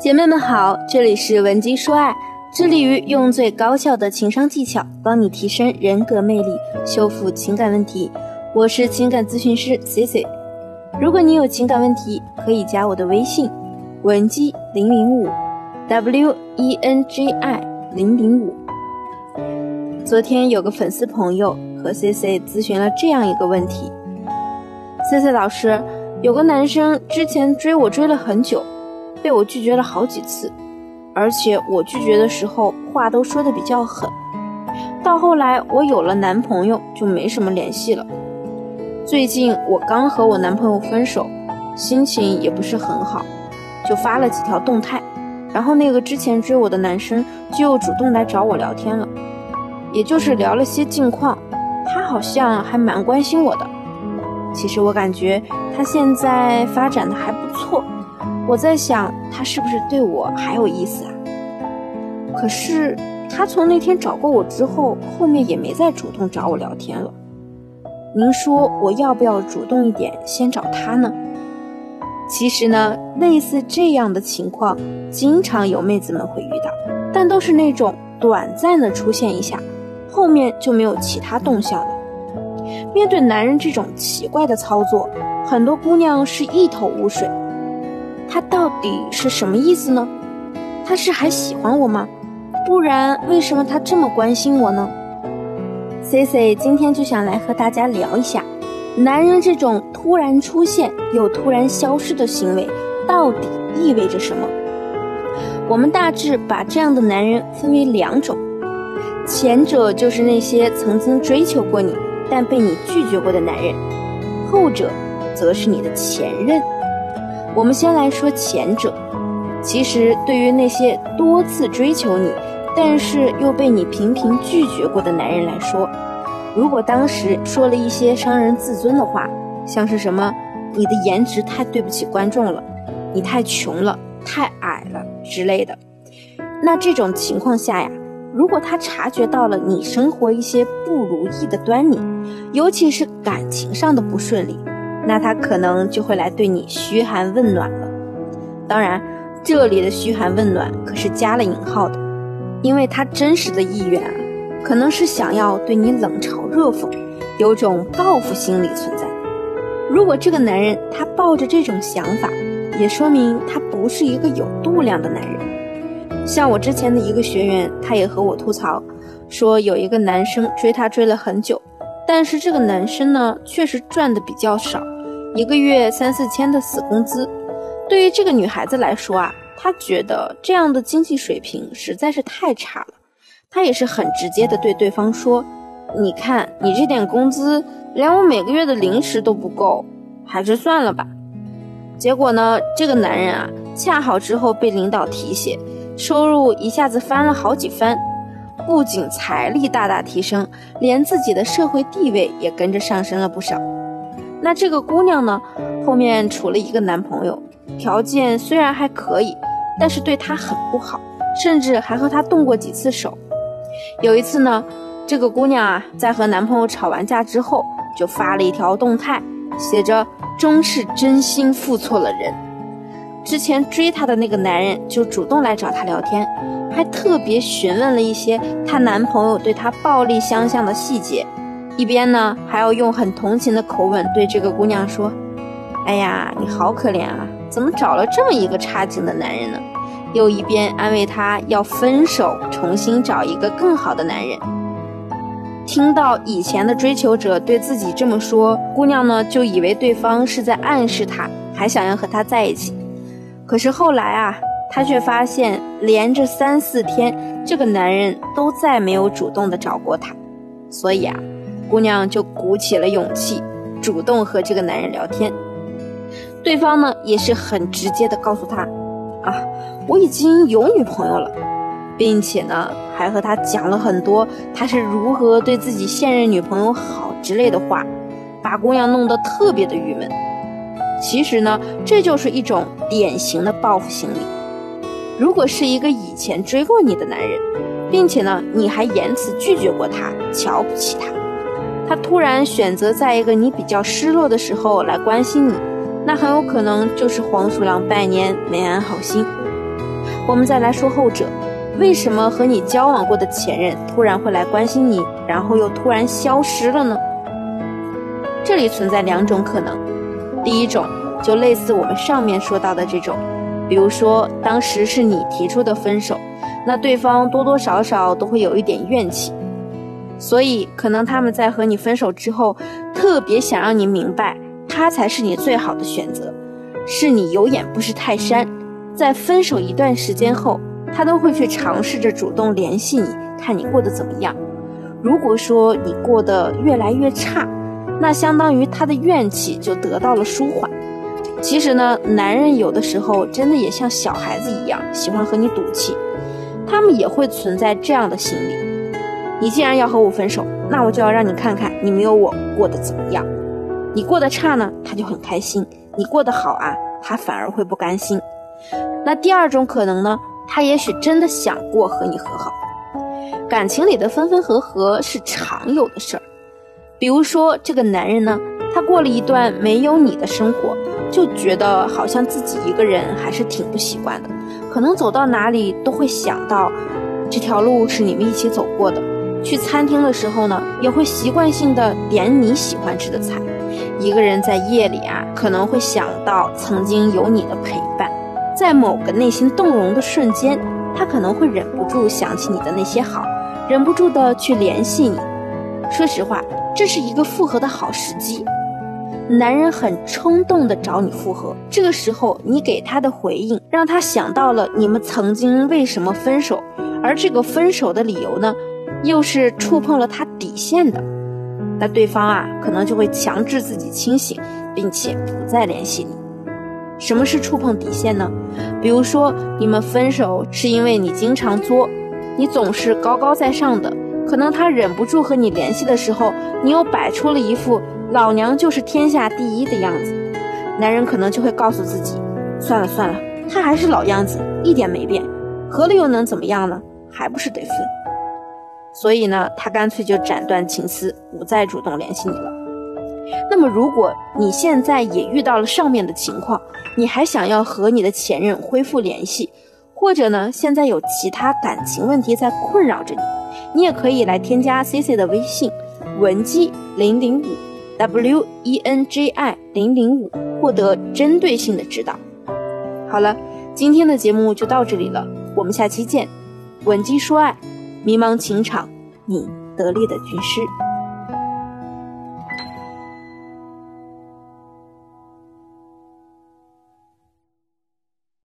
姐妹们好，这里是文姬说爱，致力于用最高效的情商技巧帮你提升人格魅力，修复情感问题。我是情感咨询师 C C。如果你有情感问题，可以加我的微信文姬零零五 W E N G I 零零五。昨天有个粉丝朋友和 C C 咨询了这样一个问题：C C 老师，有个男生之前追我追了很久。被我拒绝了好几次，而且我拒绝的时候话都说的比较狠。到后来我有了男朋友，就没什么联系了。最近我刚和我男朋友分手，心情也不是很好，就发了几条动态，然后那个之前追我的男生就主动来找我聊天了，也就是聊了些近况，他好像还蛮关心我的。其实我感觉他现在发展的还不错。我在想，他是不是对我还有意思啊？可是他从那天找过我之后，后面也没再主动找我聊天了。您说我要不要主动一点，先找他呢？其实呢，类似这样的情况，经常有妹子们会遇到，但都是那种短暂的出现一下，后面就没有其他动向了。面对男人这种奇怪的操作，很多姑娘是一头雾水。他到底是什么意思呢？他是还喜欢我吗？不然为什么他这么关心我呢？C C 今天就想来和大家聊一下，男人这种突然出现又突然消失的行为到底意味着什么？我们大致把这样的男人分为两种，前者就是那些曾经追求过你但被你拒绝过的男人，后者则是你的前任。我们先来说前者，其实对于那些多次追求你，但是又被你频频拒绝过的男人来说，如果当时说了一些伤人自尊的话，像是什么“你的颜值太对不起观众了”，“你太穷了，太矮了”之类的，那这种情况下呀，如果他察觉到了你生活一些不如意的端倪，尤其是感情上的不顺利。那他可能就会来对你嘘寒问暖了。当然，这里的嘘寒问暖可是加了引号的，因为他真实的意愿啊，可能是想要对你冷嘲热讽，有种报复心理存在。如果这个男人他抱着这种想法，也说明他不是一个有度量的男人。像我之前的一个学员，他也和我吐槽，说有一个男生追他追了很久。但是这个男生呢，确实赚的比较少，一个月三四千的死工资，对于这个女孩子来说啊，她觉得这样的经济水平实在是太差了。她也是很直接的对对方说：“你看你这点工资，连我每个月的零食都不够，还是算了吧。”结果呢，这个男人啊，恰好之后被领导提携，收入一下子翻了好几番。不仅财力大大提升，连自己的社会地位也跟着上升了不少。那这个姑娘呢，后面处了一个男朋友，条件虽然还可以，但是对她很不好，甚至还和她动过几次手。有一次呢，这个姑娘啊，在和男朋友吵完架之后，就发了一条动态，写着“终是真心付错了人”。之前追她的那个男人就主动来找她聊天。还特别询问了一些她男朋友对她暴力相向的细节，一边呢还要用很同情的口吻对这个姑娘说：“哎呀，你好可怜啊，怎么找了这么一个差劲的男人呢？”又一边安慰她要分手，重新找一个更好的男人。听到以前的追求者对自己这么说，姑娘呢就以为对方是在暗示她，还想要和他在一起。可是后来啊。她却发现，连着三四天，这个男人都再没有主动的找过她，所以啊，姑娘就鼓起了勇气，主动和这个男人聊天。对方呢，也是很直接的告诉她，啊，我已经有女朋友了，并且呢，还和他讲了很多他是如何对自己现任女朋友好之类的话，把姑娘弄得特别的郁闷。其实呢，这就是一种典型的报复心理。如果是一个以前追过你的男人，并且呢，你还言辞拒绝过他，瞧不起他，他突然选择在一个你比较失落的时候来关心你，那很有可能就是黄鼠狼拜年没安好心。我们再来说后者，为什么和你交往过的前任突然会来关心你，然后又突然消失了呢？这里存在两种可能，第一种就类似我们上面说到的这种，比如说当时是你提出的分手，那对方多多少少都会有一点怨气，所以可能他们在和你分手之后，特别想让你明白，他才是你最好的选择，是你有眼不识泰山。在分手一段时间后，他都会去尝试着主动联系你，看你过得怎么样。如果说你过得越来越差，那相当于他的怨气就得到了舒缓。其实呢，男人有的时候真的也像小孩子一样，喜欢和你赌气，他们也会存在这样的心理。你既然要和我分手，那我就要让你看看你没有我过得怎么样。你过得差呢，他就很开心；你过得好啊，他反而会不甘心。那第二种可能呢，他也许真的想过和你和好。感情里的分分合合是常有的事儿。比如说，这个男人呢，他过了一段没有你的生活，就觉得好像自己一个人还是挺不习惯的。可能走到哪里都会想到，这条路是你们一起走过的。去餐厅的时候呢，也会习惯性的点你喜欢吃的菜。一个人在夜里啊，可能会想到曾经有你的陪伴。在某个内心动容的瞬间，他可能会忍不住想起你的那些好，忍不住的去联系你。说实话。这是一个复合的好时机，男人很冲动的找你复合，这个时候你给他的回应，让他想到了你们曾经为什么分手，而这个分手的理由呢，又是触碰了他底线的，那对方啊，可能就会强制自己清醒，并且不再联系你。什么是触碰底线呢？比如说你们分手是因为你经常作，你总是高高在上的。可能他忍不住和你联系的时候，你又摆出了一副老娘就是天下第一的样子，男人可能就会告诉自己，算了算了，他还是老样子，一点没变，和了又能怎么样呢？还不是得分。所以呢，他干脆就斩断情丝，不再主动联系你了。那么，如果你现在也遇到了上面的情况，你还想要和你的前任恢复联系，或者呢，现在有其他感情问题在困扰着你？你也可以来添加 C C 的微信，文姬零零五 W E N J I 零零五，获得针对性的指导。好了，今天的节目就到这里了，我们下期见。文姬说爱，迷茫情场，你得力的军师。